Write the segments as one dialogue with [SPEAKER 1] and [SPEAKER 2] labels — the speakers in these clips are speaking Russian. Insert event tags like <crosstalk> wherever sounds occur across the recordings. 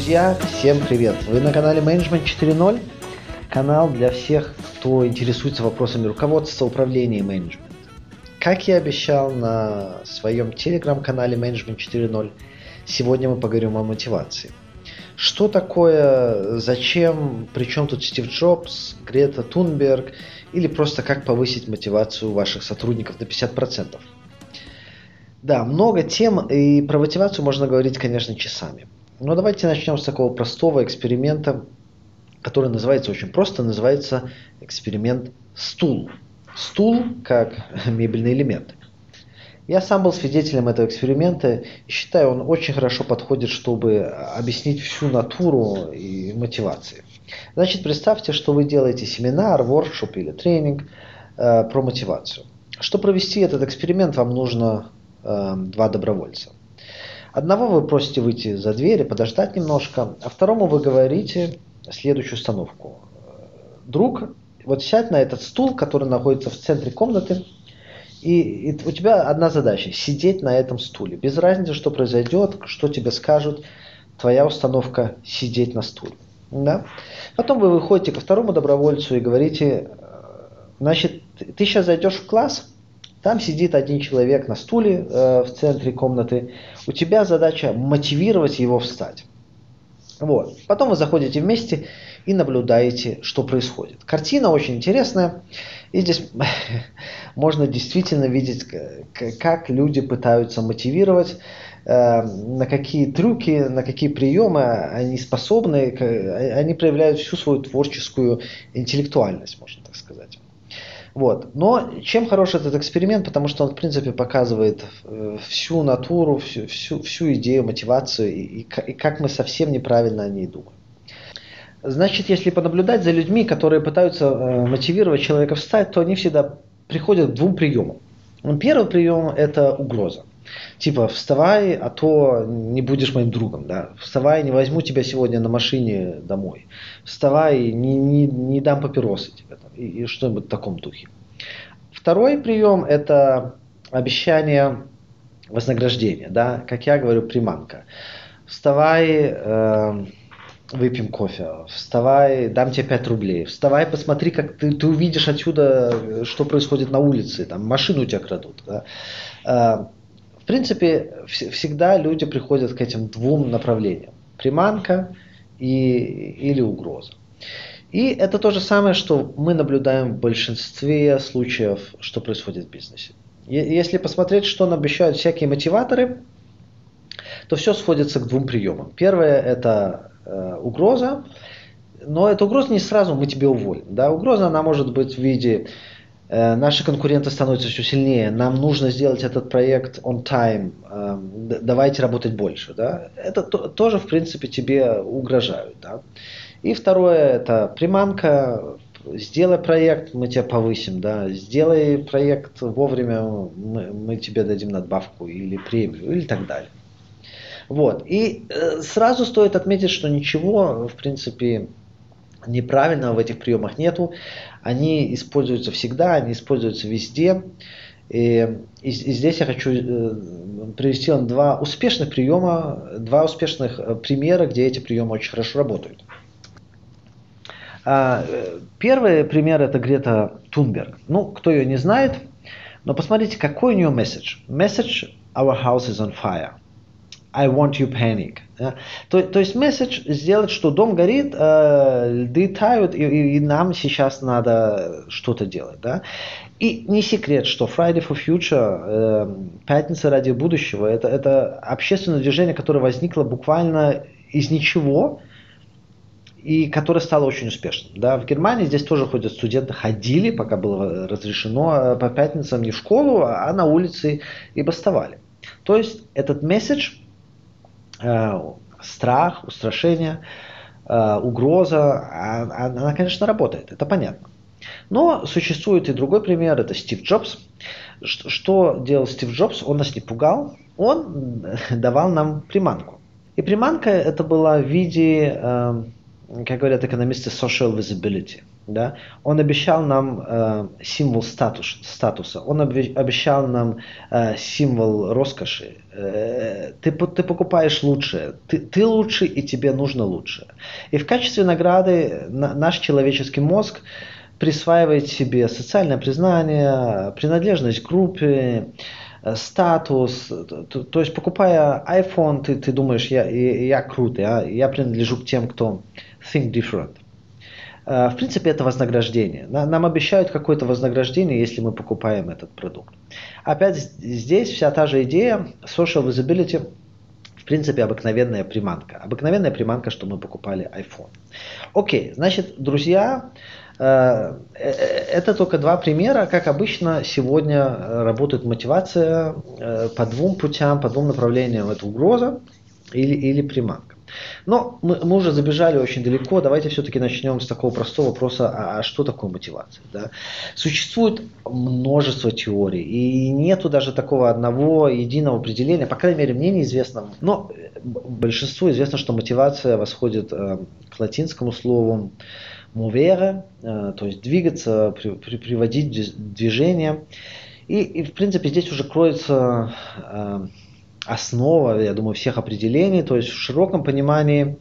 [SPEAKER 1] Друзья, всем привет! Вы на канале Management 4.0, канал для всех, кто интересуется вопросами руководства, управления и менеджмента. Как я обещал на своем телеграм-канале Management 4.0, сегодня мы поговорим о мотивации. Что такое, зачем, причем тут Стив Джобс, Грета Тунберг или просто как повысить мотивацию ваших сотрудников на 50%. Да, много тем, и про мотивацию можно говорить, конечно, часами. Но давайте начнем с такого простого эксперимента, который называется очень просто, называется эксперимент стул. Стул как <laughs> мебельный элемент. Я сам был свидетелем этого эксперимента и считаю, он очень хорошо подходит, чтобы объяснить всю натуру и мотивации. Значит, представьте, что вы делаете семинар, воркшоп или тренинг э, про мотивацию. Чтобы провести этот эксперимент, вам нужно э, два добровольца. Одного вы просите выйти за дверь и подождать немножко, а второму вы говорите следующую установку. Друг, вот сядь на этот стул, который находится в центре комнаты, и, и у тебя одна задача – сидеть на этом стуле. Без разницы, что произойдет, что тебе скажут, твоя установка – сидеть на стуле. Да? Потом вы выходите ко второму добровольцу и говорите, значит, ты сейчас зайдешь в класс, там сидит один человек на стуле э, в центре комнаты. У тебя задача мотивировать его встать. Вот. Потом вы заходите вместе и наблюдаете, что происходит. Картина очень интересная. И здесь <laughs> можно действительно видеть, как люди пытаются мотивировать, э, на какие трюки, на какие приемы они способны. Они проявляют всю свою творческую интеллектуальность, можно так сказать. Вот. Но чем хорош этот эксперимент? Потому что он, в принципе, показывает э, всю натуру, всю, всю, всю идею, мотивацию и, и, как мы совсем неправильно о ней думаем. Значит, если понаблюдать за людьми, которые пытаются э, мотивировать человека встать, то они всегда приходят к двум приемам. Первый прием – это угроза. Типа, вставай, а то не будешь моим другом, да. Вставай, не возьму тебя сегодня на машине домой. Вставай, не, не, не дам папиросы тебе. Там, и, и что-нибудь в таком духе. Второй прием – это обещание вознаграждения, да. Как я говорю, приманка. Вставай, э, выпьем кофе, вставай, дам тебе 5 рублей, вставай, посмотри, как ты, ты увидишь отсюда, что происходит на улице, там машину у тебя крадут. Да? Принципе, всегда люди приходят к этим двум направлениям. Приманка и, или угроза. И это то же самое, что мы наблюдаем в большинстве случаев, что происходит в бизнесе. Если посмотреть, что нам обещают всякие мотиваторы, то все сходится к двум приемам. Первое – это э, угроза, но эта угроза не сразу мы тебе уволим. Да? Угроза она может быть в виде наши конкуренты становятся все сильнее, нам нужно сделать этот проект on time, эм, давайте работать больше. Да? Это тоже, в принципе, тебе угрожают. Да? И второе, это приманка, сделай проект, мы тебя повысим, да, сделай проект вовремя, мы, мы тебе дадим надбавку или премию, или так далее. Вот. И э, сразу стоит отметить, что ничего, в принципе, неправильного в этих приемах нету. Они используются всегда, они используются везде. И, и, и здесь я хочу э, привести вам два успешных приема, два успешных э, примера, где эти приемы очень хорошо работают. А, э, первый пример это Грета Тунберг. Ну, кто ее не знает, но посмотрите, какой у нее месседж. Месседж «Our house is on fire». I want you panic. Да? То, то есть месседж сделать, что дом горит, э, льды тают, и, и, нам сейчас надо что-то делать. Да? И не секрет, что Friday for Future, э, Пятница ради будущего, это, это общественное движение, которое возникло буквально из ничего, и которое стало очень успешным. Да, в Германии здесь тоже ходят студенты, ходили, пока было разрешено, э, по пятницам не в школу, а на улице и бастовали. То есть этот месседж страх, устрашение, э, угроза, а, а, она, конечно, работает, это понятно. Но существует и другой пример, это Стив Джобс. Что делал Стив Джобс? Он нас не пугал, он давал нам приманку. И приманка это была в виде, э, как говорят экономисты, social visibility. да, он обещал нам э, символ статус, статуса, он обещал нам э, символ роскоши. Э, ты, ты покупаешь лучшее, ты, ты лучше и тебе нужно лучше. И в качестве награды на, наш человеческий мозг присваивает себе социальное признание, принадлежность к группе, э, статус, то, то есть покупая iPhone, ты, ты думаешь, я, я, я крутый, а я принадлежу к тем, кто think different. Э, в принципе, это вознаграждение. Нам обещают какое-то вознаграждение, если мы покупаем этот продукт. Опять здесь вся та же идея social visibility, в принципе, обыкновенная приманка. Обыкновенная приманка, что мы покупали iPhone. Окей, значит, друзья, э, э, это только два примера, как обычно сегодня работает мотивация по двум путям, по двум направлениям. Это угроза или, или приманка. Но мы, мы уже забежали очень далеко. Давайте все-таки начнем с такого простого вопроса, а, а что такое мотивация? Да? Существует множество теорий, и нету даже такого одного единого определения, по крайней мере, мне неизвестно. Но большинству известно, что мотивация восходит э, к латинскому слову movere, э, то есть двигаться, при, при, приводить движение. И, и, в принципе, здесь уже кроется э, основа, я думаю, всех определений. То есть в широком понимании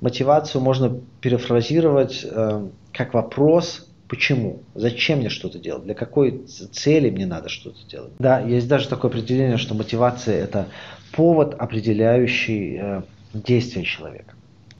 [SPEAKER 1] мотивацию можно перефразировать э, как вопрос Почему? Зачем мне что-то делать? Для какой цели мне надо что-то делать? Да, есть даже такое определение, что мотивация – это повод, определяющий э, действия человека.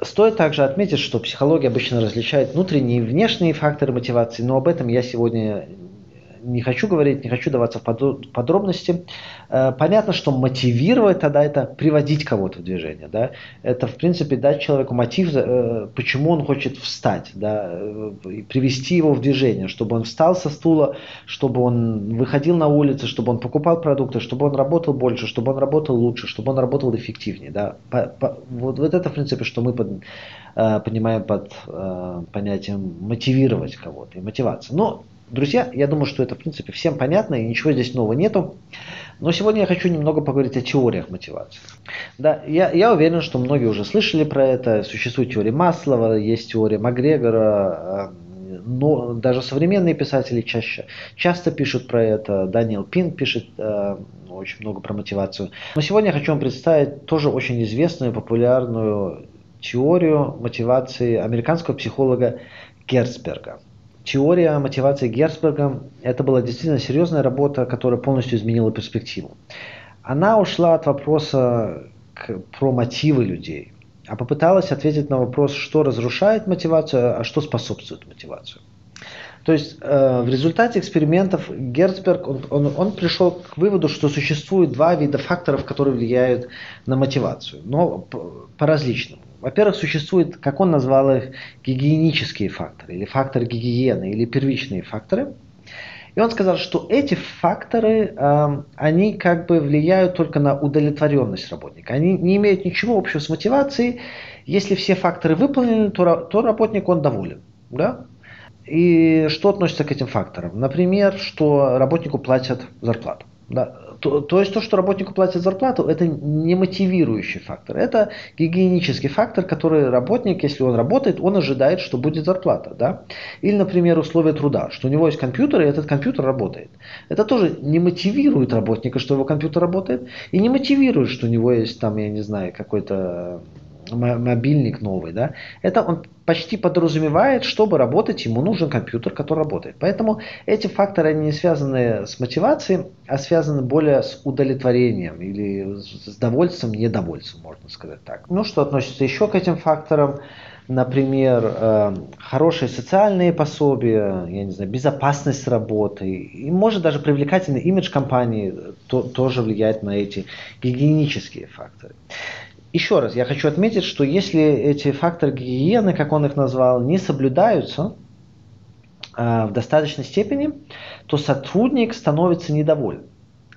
[SPEAKER 1] Стоит также отметить, что психология обычно различает внутренние и внешние факторы мотивации, но об этом я сегодня не хочу говорить, не хочу даваться в подробности. Э, понятно, что мотивировать тогда это приводить кого-то в движение. Да? Это, в принципе, дать человеку мотив, э, почему он хочет встать, да? Э, и привести его в движение, чтобы он встал со стула, чтобы он выходил на улицу, чтобы он покупал продукты, чтобы он работал больше, чтобы он работал лучше, чтобы он работал эффективнее. Да? По, по, вот, вот это, в принципе, что мы под, понимаем под понятием мотивировать кого-то и мотивация. Но Друзья, я думаю, что это в принципе всем понятно и ничего здесь нового нету. Но сегодня я хочу немного поговорить о теориях мотивации. Да, я, я уверен, что многие уже слышали про это. Существует теория Маслова, есть теория Макгрегора, э, но даже современные писатели чаще, часто пишут про это. Даниэл Пин пишет э, очень много про мотивацию. Но сегодня я хочу вам представить тоже очень известную, популярную теорию мотивации американского психолога Герцберга теория мотивации Герцберга – это была действительно серьезная работа, которая полностью изменила перспективу. Она ушла от вопроса к, про мотивы людей, а попыталась ответить на вопрос, что разрушает мотивацию, а что способствует мотивацию. То есть э, в результате экспериментов Герцберг он, он, он пришел к выводу, что существует два вида факторов, которые влияют на мотивацию, но по-разному. Во-первых, существует, как он назвал их, гигиенические факторы, или факторы гигиены, или первичные факторы. И он сказал, что эти факторы, э, они как бы влияют только на удовлетворенность работника. Они не имеют ничего общего с мотивацией. Если все факторы выполнены, то, то работник он доволен. Да? И что относится к этим факторам? Например, что работнику платят зарплату. Да? То, то есть то, что работнику платят зарплату, это не мотивирующий фактор. Это гигиенический фактор, который работник, если он работает, он ожидает, что будет зарплата. Да? Или, например, условия труда, что у него есть компьютер, и этот компьютер работает. Это тоже не мотивирует работника, что его компьютер работает, и не мотивирует, что у него есть там, я не знаю, какой-то мобильник новый, да, это он почти подразумевает, чтобы работать, ему нужен компьютер, который работает. Поэтому эти факторы не связаны с мотивацией, а связаны более с удовлетворением или с довольством, недовольством, можно сказать так. Ну, что относится еще к этим факторам, например, э, хорошие социальные пособия, я не знаю, безопасность работы, и может даже привлекательный имидж компании то, тоже влияет на эти гигиенические факторы. Еще раз, я хочу отметить, что если эти факторы гигиены, как он их назвал, не соблюдаются э, в достаточной степени, то сотрудник становится недоволен.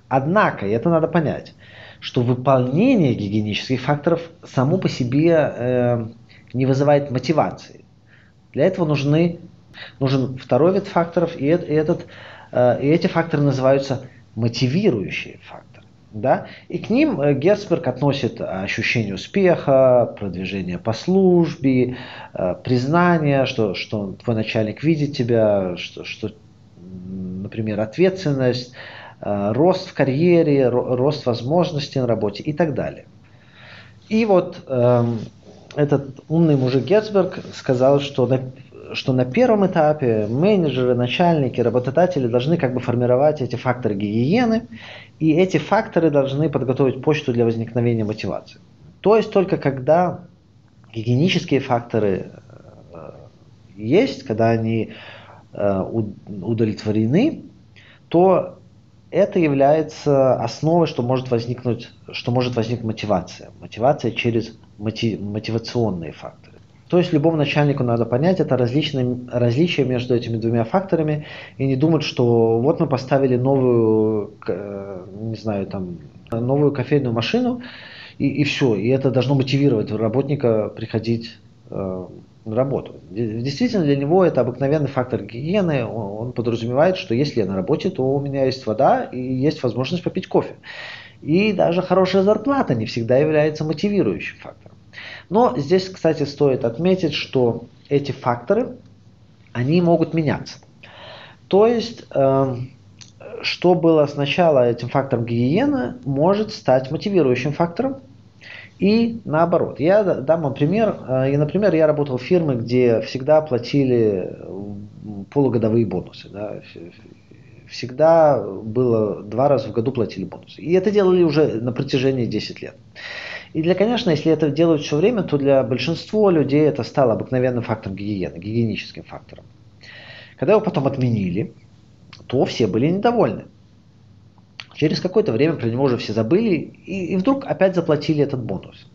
[SPEAKER 1] Однако, и это надо понять, что выполнение гигиенических факторов само по себе э, не вызывает мотивации. Для этого нужны, нужен второй вид факторов, и, этот, э, и эти факторы называются мотивирующие факторы. Да? И к ним э, Герцберг относит ощущение успеха, продвижение по службе, э, признание, что, что твой начальник видит тебя, что, что например, ответственность, э, рост в карьере, рост возможностей на работе и так далее. И вот эм, этот умный мужик Герцберг сказал, что что на первом этапе менеджеры, начальники, работодатели должны как бы формировать эти факторы гигиены, и эти факторы должны подготовить почту для возникновения мотивации. То есть только когда гигиенические факторы э, есть, когда они э, удовлетворены, то это является основой, что может возникнуть, что может возникнуть мотивация. Мотивация через мотивационные факторы. То есть любому начальнику надо понять это различные, различие между этими двумя факторами и не думать, что вот мы поставили новую, не знаю, там, новую кофейную машину и, и все, и это должно мотивировать работника приходить э, на работу. Действительно, для него это обыкновенный фактор гигиены. Он, он подразумевает, что если я на работе, то у меня есть вода и есть возможность попить кофе. И даже хорошая зарплата не всегда является мотивирующим фактором. Но здесь, кстати, стоит отметить, что эти факторы, они могут меняться. То есть, э, что было сначала этим фактором гигиены, может стать мотивирующим фактором. И наоборот. Я дам вам пример. Э, и, например, я работал в фирме, где всегда платили полугодовые бонусы. Да. Всегда было два раза в году платили бонусы. И это делали уже на протяжении 10 лет. И для, конечно, если это делают все время, то для большинства людей это стало обыкновенным фактором гигиены, гигиеническим фактором. Когда его потом отменили, то все были недовольны. Через какое-то время про него уже все забыли, и, и вдруг опять заплатили этот бонус.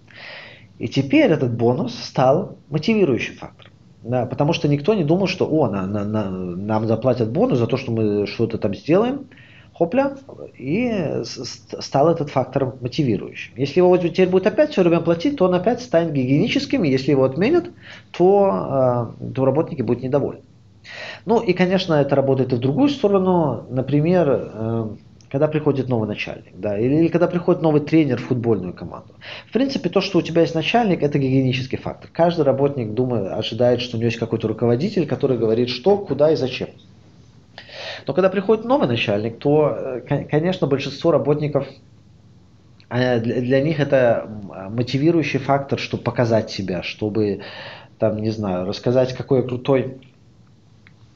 [SPEAKER 1] И теперь этот бонус стал мотивирующим фактором. Да, потому что никто не думал, что о, на, на, на, нам заплатят бонус за то, что мы что-то там сделаем хопля, и стал этот фактор мотивирующим. Если его теперь будет опять все время платить, то он опять станет гигиеническим, и если его отменят, то, э, то работники будут недовольны. Ну и, конечно, это работает и в другую сторону. Например, э, когда приходит новый начальник, да, или, или когда приходит новый тренер в футбольную команду. В принципе, то, что у тебя есть начальник, это гигиенический фактор. Каждый работник думает, ожидает, что у него есть какой-то руководитель, который говорит, что, куда и зачем. Но когда приходит новый начальник, то, э, конечно, большинство работников э, для них это мотивирующий фактор, чтобы показать себя, чтобы, там, не знаю, рассказать, какой я крутой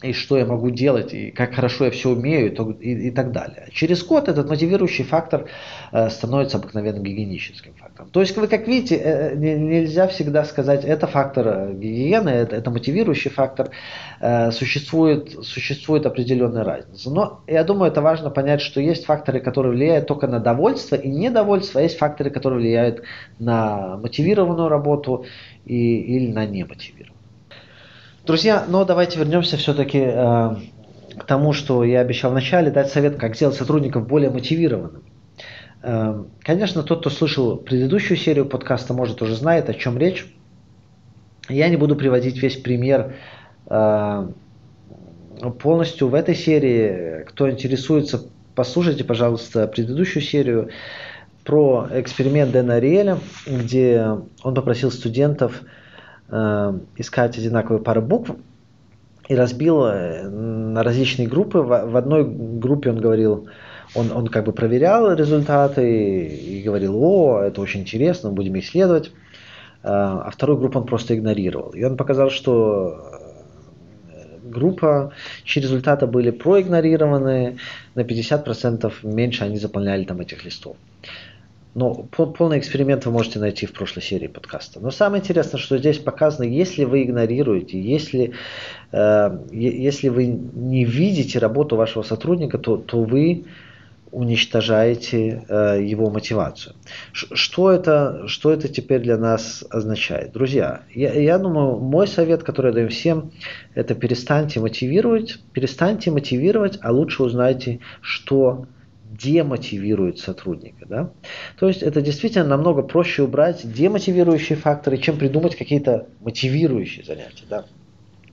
[SPEAKER 1] и что я могу делать, и как хорошо я все умею, и, и, и так далее. Через год этот мотивирующий фактор э, становится обыкновенным гигиеническим фактором. То есть вы как видите, э, не, нельзя всегда сказать, это фактор э, гигиены, это, это мотивирующий фактор, э, существует, существует определенная разница. Но я думаю, это важно понять, что есть факторы, которые влияют только на довольство и недовольство, а есть факторы, которые влияют на мотивированную работу и, или на немотивированную. Друзья, но давайте вернемся все-таки э, к тому, что я обещал вначале, дать совет, как сделать сотрудников более мотивированными. Э, конечно, тот, кто слышал предыдущую серию подкаста, может уже знает, о чем речь. Я не буду приводить весь пример э, полностью в этой серии. Кто интересуется, послушайте, пожалуйста, предыдущую серию про эксперимент Дэна Ариэля, где он попросил студентов искать одинаковые пары букв и разбил э, на различные группы. В, в одной группе он говорил, он, он как бы проверял результаты и, и говорил, о, это очень интересно, будем исследовать. Э, а вторую группу он просто игнорировал. И он показал, что э, группа, чьи результаты были проигнорированы, на 50% меньше они заполняли там этих листов. Но полный эксперимент вы можете найти в прошлой серии подкаста. Но самое интересное, что здесь показано, если вы игнорируете, если, э, если вы не видите работу вашего сотрудника, то, то вы уничтожаете э, его мотивацию. Что это, что это теперь для нас означает? Друзья, я, я думаю, мой совет, который я даю всем, это перестаньте мотивировать, перестаньте мотивировать, а лучше узнайте, что демотивирует сотрудника. Да? То есть это действительно намного проще убрать демотивирующие факторы, чем придумать какие-то мотивирующие занятия. Да?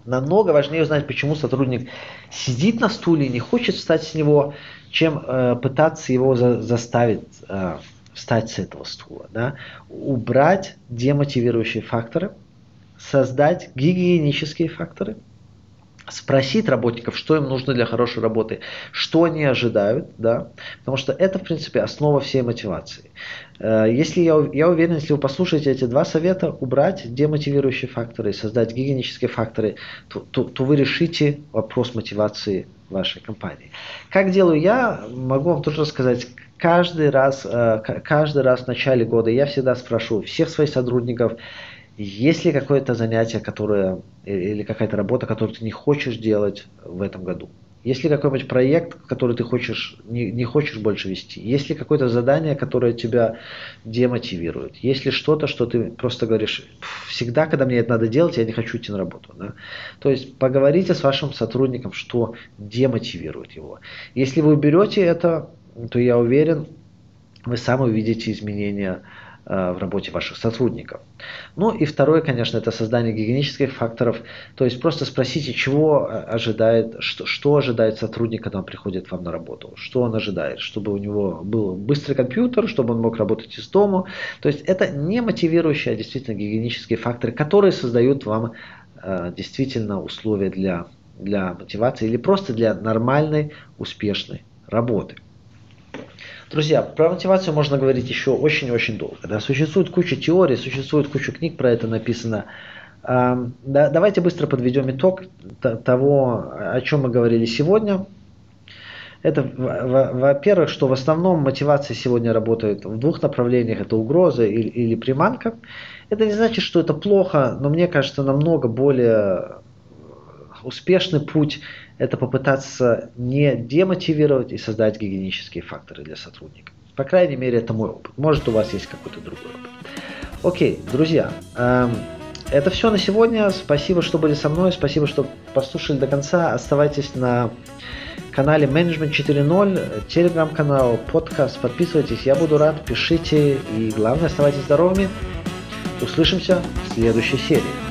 [SPEAKER 1] Намного важнее узнать, почему сотрудник сидит на стуле и не хочет встать с него, чем э, пытаться его за, заставить э, встать с этого стула. Да? Убрать демотивирующие факторы, создать гигиенические факторы – спросить работников, что им нужно для хорошей работы, что они ожидают, да, потому что это, в принципе, основа всей мотивации. Э, если я, я уверен, если вы послушаете эти два совета, убрать демотивирующие факторы создать гигиенические факторы, то, то, то вы решите вопрос мотивации вашей компании. Как делаю я, могу вам тоже рассказать. Каждый раз, э, каждый раз в начале года я всегда спрашиваю всех своих сотрудников, есть ли какое-то занятие, которое, или какая-то работа, которую ты не хочешь делать в этом году? Есть ли какой-нибудь проект, который ты хочешь, не, не хочешь больше вести? Есть ли какое-то задание, которое тебя демотивирует? Есть ли что-то, что ты просто говоришь, всегда, когда мне это надо делать, я не хочу идти на работу. Да? То есть поговорите с вашим сотрудником, что демотивирует его. Если вы уберете это, то я уверен, вы сами увидите изменения Э, в работе ваших сотрудников. Ну и второе, конечно, это создание гигиенических факторов. То есть просто спросите, чего э, ожидает, что, что ожидает сотрудник, когда он приходит вам на работу. Что он ожидает, чтобы у него был быстрый компьютер, чтобы он мог работать из дома. То есть это не мотивирующие, а действительно гигиенические факторы, которые создают вам э, действительно условия для, для мотивации или просто для нормальной, успешной работы. Друзья, про мотивацию можно говорить еще очень-очень долго. Да? Существует куча теорий, существует куча книг про это написано. Да, давайте быстро подведем итог того, о чем мы говорили сегодня. Это, во-первых, что в основном мотивация сегодня работает в двух направлениях. Это угроза или, или приманка. Это не значит, что это плохо, но мне кажется, намного более успешный путь это попытаться не демотивировать и создать гигиенические факторы для сотрудников. По крайней мере, это мой опыт. Может, у вас есть какой-то другой опыт. Окей, друзья, эм, это все на сегодня. Спасибо, что были со мной. Спасибо, что послушали до конца. Оставайтесь на канале Management 4.0, телеграм-канал, подкаст. Подписывайтесь, я буду рад. Пишите и, главное, оставайтесь здоровыми. Услышимся в следующей серии.